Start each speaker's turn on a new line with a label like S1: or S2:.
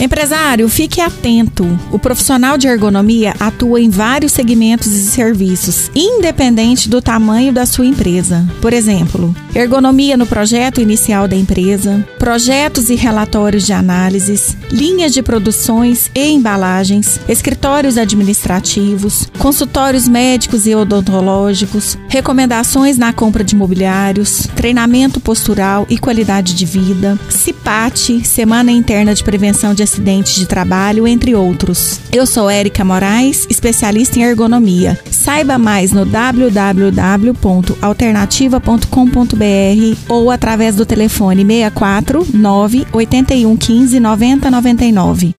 S1: Empresário, fique atento. O profissional de ergonomia atua em vários segmentos e serviços, independente do tamanho da sua empresa. Por exemplo, ergonomia no projeto inicial da empresa, projetos e relatórios de análises, linhas de produções e embalagens, escritórios administrativos, consultórios médicos e odontológicos, recomendações na compra de imobiliários, treinamento postural e qualidade de vida, CIPAT, Semana Interna de Prevenção de Acidentes de Trabalho, entre outros. Eu sou Érica Moraes, especialista em ergonomia. Saiba mais no www.alternativa.com.br ou através do telefone 64 9 81 15 90 99.